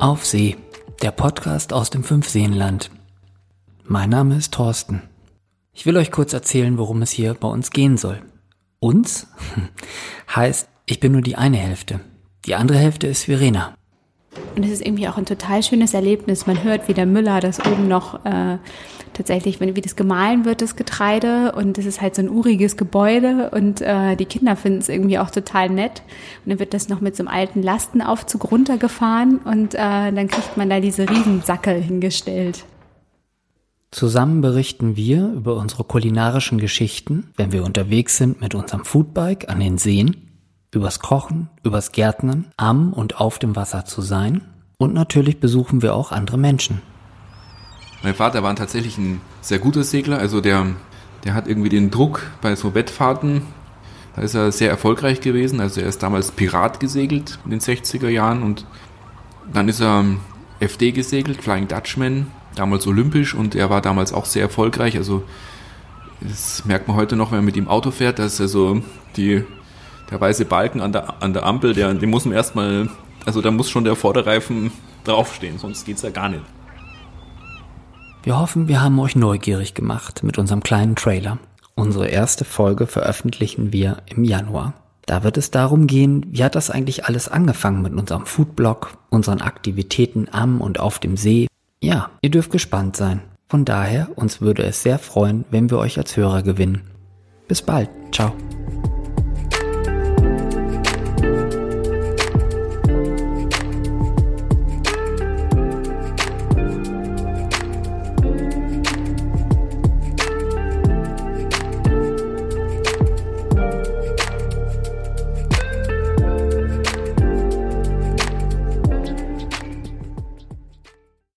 Auf See, der Podcast aus dem Fünfseenland. Mein Name ist Thorsten. Ich will euch kurz erzählen, worum es hier bei uns gehen soll. Uns heißt, ich bin nur die eine Hälfte. Die andere Hälfte ist Verena. Und es ist irgendwie auch ein total schönes Erlebnis. Man hört, wie der Müller das oben noch äh, tatsächlich, wie das gemahlen wird, das Getreide. Und es ist halt so ein uriges Gebäude und äh, die Kinder finden es irgendwie auch total nett. Und dann wird das noch mit so einem alten Lastenaufzug runtergefahren und äh, dann kriegt man da diese Riesensackel hingestellt. Zusammen berichten wir über unsere kulinarischen Geschichten, wenn wir unterwegs sind mit unserem Foodbike an den Seen übers Kochen, übers Gärtnern, am und auf dem Wasser zu sein. Und natürlich besuchen wir auch andere Menschen. Mein Vater war tatsächlich ein sehr guter Segler, also der, der hat irgendwie den Druck bei so Wettfahrten, da ist er sehr erfolgreich gewesen. Also er ist damals Pirat gesegelt in den 60er Jahren und dann ist er FD gesegelt, Flying Dutchman, damals olympisch und er war damals auch sehr erfolgreich. Also das merkt man heute noch, wenn man mit ihm Auto fährt, dass er so die der weiße Balken an der, an der Ampel, der, den muss man erstmal, also da muss schon der Vorderreifen draufstehen, sonst geht's ja gar nicht. Wir hoffen, wir haben euch neugierig gemacht mit unserem kleinen Trailer. Unsere erste Folge veröffentlichen wir im Januar. Da wird es darum gehen, wie hat das eigentlich alles angefangen mit unserem Foodblog, unseren Aktivitäten am und auf dem See. Ja, ihr dürft gespannt sein. Von daher, uns würde es sehr freuen, wenn wir euch als Hörer gewinnen. Bis bald. Ciao.